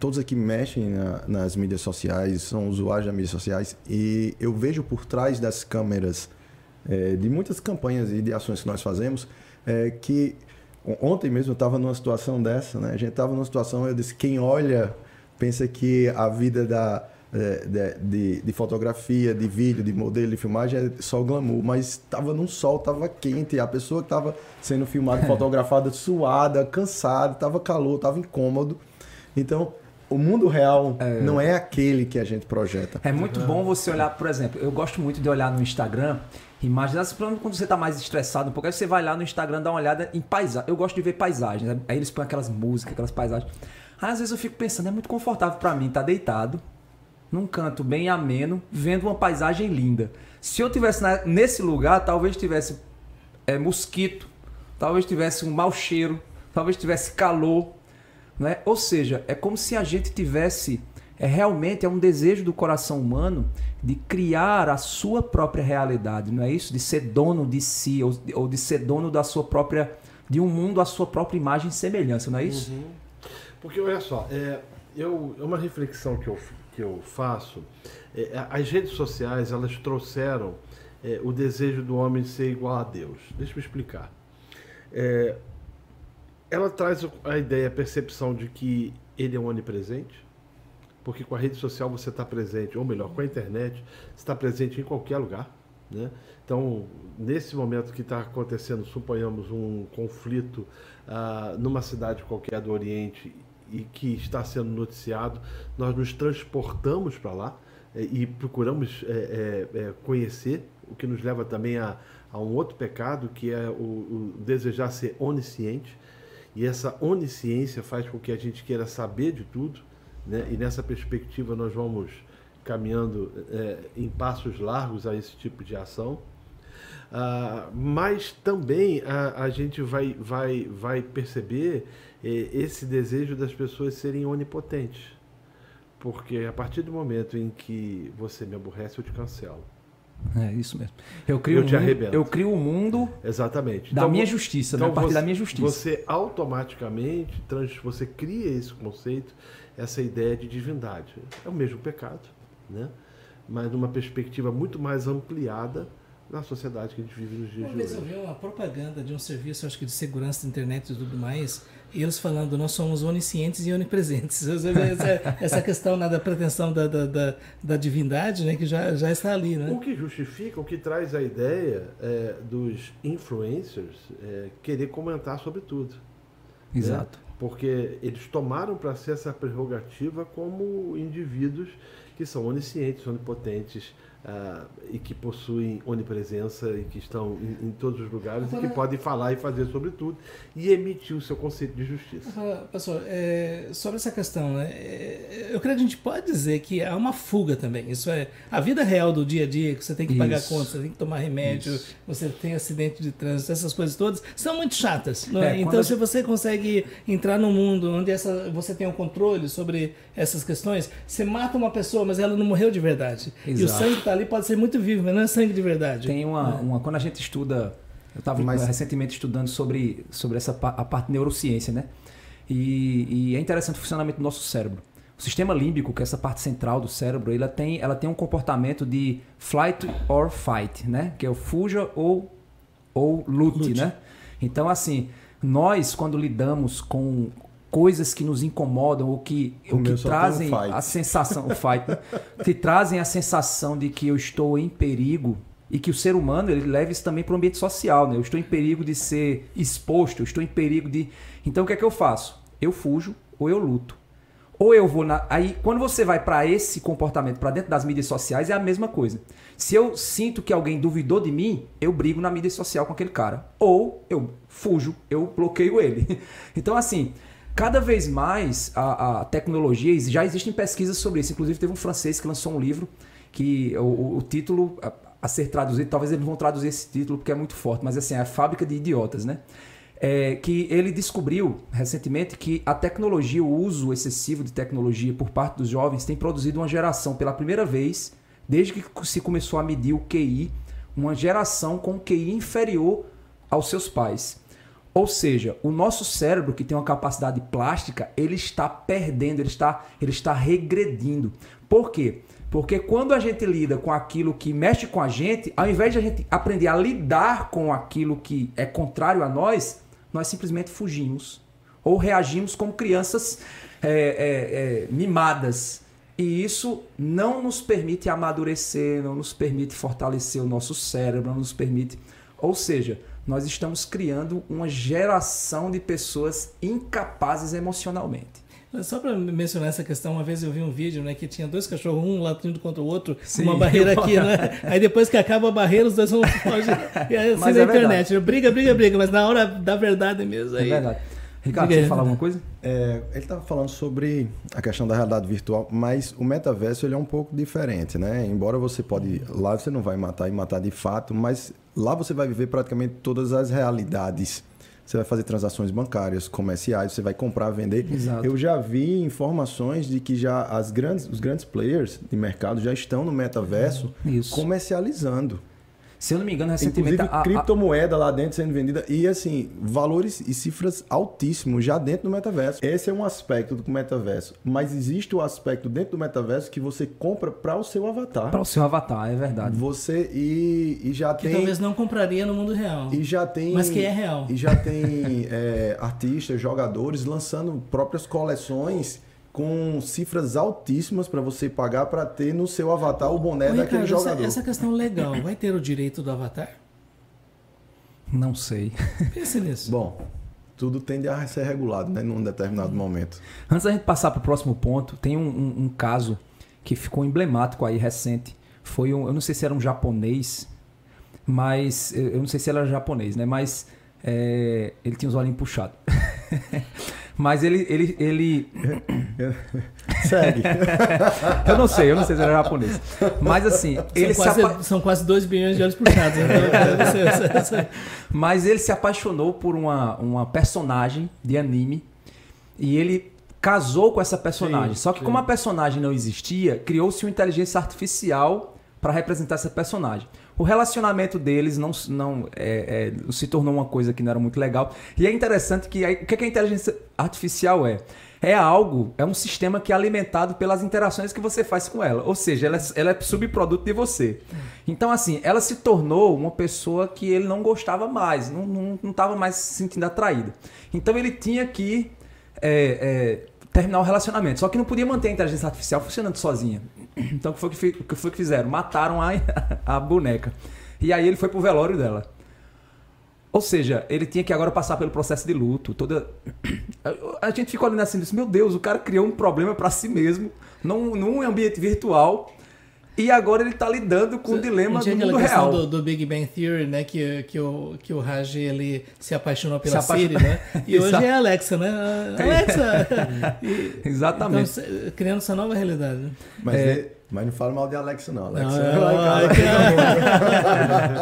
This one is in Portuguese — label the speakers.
Speaker 1: todos aqui mexem na, nas mídias sociais, são usuários das mídias sociais, e eu vejo por trás das câmeras é, de muitas campanhas e de ações que nós fazemos, é, que ontem mesmo eu estava numa situação dessa, né? A gente estava numa situação, eu disse, quem olha pensa que a vida da, é, de, de, de, fotografia, de vídeo, de modelo, de filmagem é só glamour, mas estava num sol, estava quente, a pessoa que estava sendo filmada, fotografada, suada, cansada, estava calor, estava incômodo. Então, o mundo real é. não é aquele que a gente projeta.
Speaker 2: É muito uhum. bom você olhar, por exemplo, eu gosto muito de olhar no Instagram imagens, quando você está mais estressado um pouco, aí você vai lá no Instagram dar uma olhada em paisagem. Eu gosto de ver paisagens, aí eles põem aquelas músicas, aquelas paisagens. Aí às vezes eu fico pensando, é muito confortável para mim estar tá deitado num canto bem ameno, vendo uma paisagem linda. Se eu tivesse nesse lugar, talvez tivesse é, mosquito, talvez tivesse um mau cheiro, talvez tivesse calor, né? Ou seja, é como se a gente tivesse é realmente é um desejo do coração humano de criar a sua própria realidade, não é isso? De ser dono de si ou, ou de ser dono da sua própria de um mundo à sua própria imagem e semelhança, não é isso? Uhum.
Speaker 3: Porque olha só, é, eu, é uma reflexão que eu, que eu faço. É, as redes sociais elas trouxeram é, o desejo do homem de ser igual a Deus. Deixa eu explicar. Ela traz a ideia, a percepção de que ele é onipresente, porque com a rede social você está presente, ou melhor, com a internet, está presente em qualquer lugar. Né? Então, nesse momento que está acontecendo, suponhamos um conflito ah, numa cidade qualquer do Oriente e que está sendo noticiado, nós nos transportamos para lá eh, e procuramos eh, eh, conhecer, o que nos leva também a, a um outro pecado, que é o, o desejar ser onisciente. E essa onisciência faz com que a gente queira saber de tudo, né? e nessa perspectiva nós vamos caminhando é, em passos largos a esse tipo de ação. Ah, mas também a, a, gente vai, vai, vai perceber é, esse desejo das pessoas serem onipotentes. Porque a partir do momento em que você me aborrece, eu te cancelo.
Speaker 2: É isso mesmo. Eu crio, eu, te mundo, eu crio o um mundo
Speaker 3: Exatamente.
Speaker 2: da então, minha justiça, né? então né? a partir você, da minha justiça.
Speaker 3: Você automaticamente, você cria esse conceito, essa ideia de divindade. É o mesmo pecado, né? mas numa perspectiva muito mais ampliada na sociedade que a gente vive nos dias
Speaker 4: uma de hoje. Uma vez eu vi uma propaganda de um serviço, acho que de segurança da internet e tudo mais, e eles falando, nós somos oniscientes e onipresentes. Essa, essa questão né, da pretensão da, da, da, da, divindade, né, que já, já está ali. Né?
Speaker 3: O que justifica, o que traz a ideia é, dos influencers é, querer comentar sobre tudo.
Speaker 2: Né? Exato.
Speaker 3: Né? Porque eles tomaram para si essa prerrogativa como indivíduos que são oniscientes, onipotentes, Uh, e que possuem onipresença e que estão em, em todos os lugares Agora, e que podem falar e fazer sobre tudo e emitir o seu conceito de justiça.
Speaker 4: Agora, pastor, é, sobre essa questão, né, é, eu creio que a gente pode dizer que há uma fuga também. Isso é a vida real do dia a dia, que você tem que pagar Isso. conta, você tem que tomar remédio, Isso. você tem acidente de trânsito, essas coisas todas são muito chatas. É? É, então, se você consegue entrar num mundo onde essa, você tem o um controle sobre essas questões, você mata uma pessoa, mas ela não morreu de verdade. Exato. E o sangue está ali pode ser muito vivo, mas não é sangue de verdade.
Speaker 2: Tem uma, é. uma quando a gente estuda, eu estava mas... recentemente estudando sobre, sobre essa a parte de neurociência, né? E, e, é interessante o funcionamento do nosso cérebro. O sistema límbico, que é essa parte central do cérebro, ela tem, ela tem um comportamento de flight or fight, né? Que é o fuja ou, ou lute, lute. né? Então, assim, nós, quando lidamos com, coisas que nos incomodam ou que, o ou que trazem a sensação, o fight, né? que trazem a sensação de que eu estou em perigo e que o ser humano ele leva isso também para o ambiente social, né? Eu estou em perigo de ser exposto, eu estou em perigo de. Então o que é que eu faço? Eu fujo ou eu luto. Ou eu vou na. Aí, quando você vai para esse comportamento, para dentro das mídias sociais, é a mesma coisa. Se eu sinto que alguém duvidou de mim, eu brigo na mídia social com aquele cara. Ou eu fujo, eu bloqueio ele. Então, assim, Cada vez mais a, a, tecnologia, já existem pesquisas sobre isso. Inclusive, teve um francês que lançou um livro que o, o título a, a, ser traduzido, talvez eles vão traduzir esse título porque é muito forte, mas assim, é a fábrica de idiotas, né? É, que ele descobriu recentemente que a tecnologia, o uso excessivo de tecnologia por parte dos jovens tem produzido uma geração pela primeira vez, desde que se começou a medir o QI, uma geração com QI inferior aos seus pais. Ou seja, o nosso cérebro, que tem uma capacidade plástica, ele está perdendo, ele está, ele está regredindo. Por quê? Porque quando a gente lida com aquilo que mexe com a gente, ao invés de a gente aprender a lidar com aquilo que é contrário a nós, nós simplesmente fugimos. Ou reagimos como crianças é, é, é, mimadas. E isso não nos permite amadurecer, não nos permite fortalecer o nosso cérebro, não nos permite. Ou seja, nós estamos criando uma geração de pessoas incapazes emocionalmente.
Speaker 4: Só para mencionar essa questão, uma vez eu vi um vídeo né, que tinha dois cachorros, um latindo contra o outro, Sim, uma barreira aqui, né? Aí depois que acaba a barreira, os dois vão fugir. Assim mas na é internet, verdade. briga, briga, briga, mas na hora da verdade mesmo. É aí... É verdade.
Speaker 2: Ricardo, você falar alguma coisa?
Speaker 1: É, ele estava falando sobre a questão da realidade virtual, mas o metaverso ele é um pouco diferente, né? Embora você pode lá você não vai matar e matar de fato, mas lá você vai viver praticamente todas as realidades você vai fazer transações bancárias, comerciais, você vai comprar, vender. Exato. Eu já vi informações de que já as grandes, os grandes players de mercado já estão no metaverso Isso. comercializando.
Speaker 2: Se eu não me engano, recentemente.
Speaker 1: Inclusive, a, criptomoeda a... lá dentro sendo vendida. E assim, valores e cifras altíssimos já dentro do metaverso. Esse é um aspecto do metaverso. Mas existe o aspecto dentro do metaverso que você compra para o seu avatar.
Speaker 2: Para o seu avatar, é verdade.
Speaker 1: Você e, e já
Speaker 4: que
Speaker 1: tem.
Speaker 4: talvez não compraria no mundo real.
Speaker 1: E já tem.
Speaker 4: Mas que é real.
Speaker 1: E já tem é, artistas, jogadores lançando próprias coleções com cifras altíssimas para você pagar para ter no seu avatar o boné Ô, daquele Ricardo, jogador.
Speaker 4: Essa, essa questão legal, vai ter o direito do avatar?
Speaker 2: Não sei.
Speaker 4: Pense nisso.
Speaker 1: Bom, tudo tende a ser regulado, né, num determinado momento.
Speaker 2: Antes da gente passar para o próximo ponto, tem um, um, um, caso que ficou emblemático aí recente. Foi um, eu não sei se era um japonês, mas eu não sei se era japonês, né? Mas é, ele tinha os olhinhos puxados. Mas ele. ele, ele...
Speaker 1: Segue.
Speaker 2: eu não sei, eu não sei se era japonês. Mas assim,
Speaker 4: são
Speaker 2: ele
Speaker 4: quase, apa... São quase 2 bilhões de olhos puxados. Então
Speaker 2: Mas ele se apaixonou por uma, uma personagem de anime e ele casou com essa personagem. Sim, Só que sim. como a personagem não existia, criou-se uma inteligência artificial para representar essa personagem o relacionamento deles não, não é, é, se tornou uma coisa que não era muito legal. E é interessante que o que, é que a inteligência artificial é? É algo, é um sistema que é alimentado pelas interações que você faz com ela. Ou seja, ela, é, ela é subproduto de você. Então, assim, ela se tornou uma pessoa que ele não gostava mais, não estava mais se sentindo atraído. Então, ele tinha que é, é, terminar o relacionamento. Só que não podia manter a inteligência artificial funcionando sozinha. Então o que foi que, que, foi que fizeram? Mataram a, a boneca. E aí ele foi pro velório dela. Ou seja, ele tinha que agora passar pelo processo de luto. Toda a gente ficou olhando assim, disse, meu Deus, o cara criou um problema para si mesmo num, num ambiente virtual e agora ele está lidando com o dilema do mundo real.
Speaker 4: Do, do Big Bang Theory, né? Que, que, o, que o Raj ele se apaixonou pela se Siri, né? E hoje é a Alexa, né? Alexa!
Speaker 2: e, Exatamente.
Speaker 4: Então, criando essa nova realidade.
Speaker 1: Mas, é... mas não fala mal de Alexa, não. Alexa não, não,